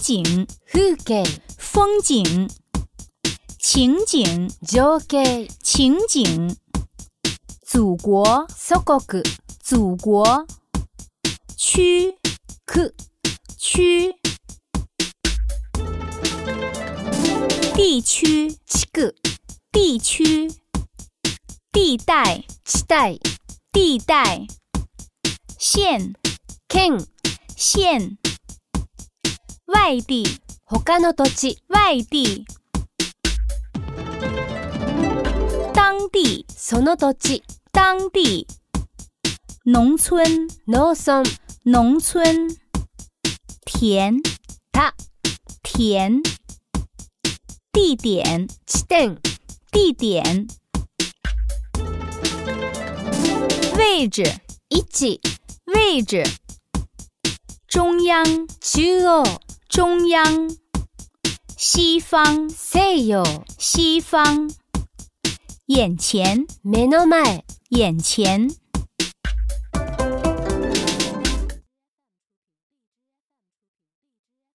景，风景，情景，情景，祖国，祖国，区，区，地区，地区，地带，地带，地带，县，县，县。外地他の土地外地当地その土地当地農村農村農村田田田地点地点地点位置位置位置中央中央中央，西方，西有西方，眼前，meno mai，眼前。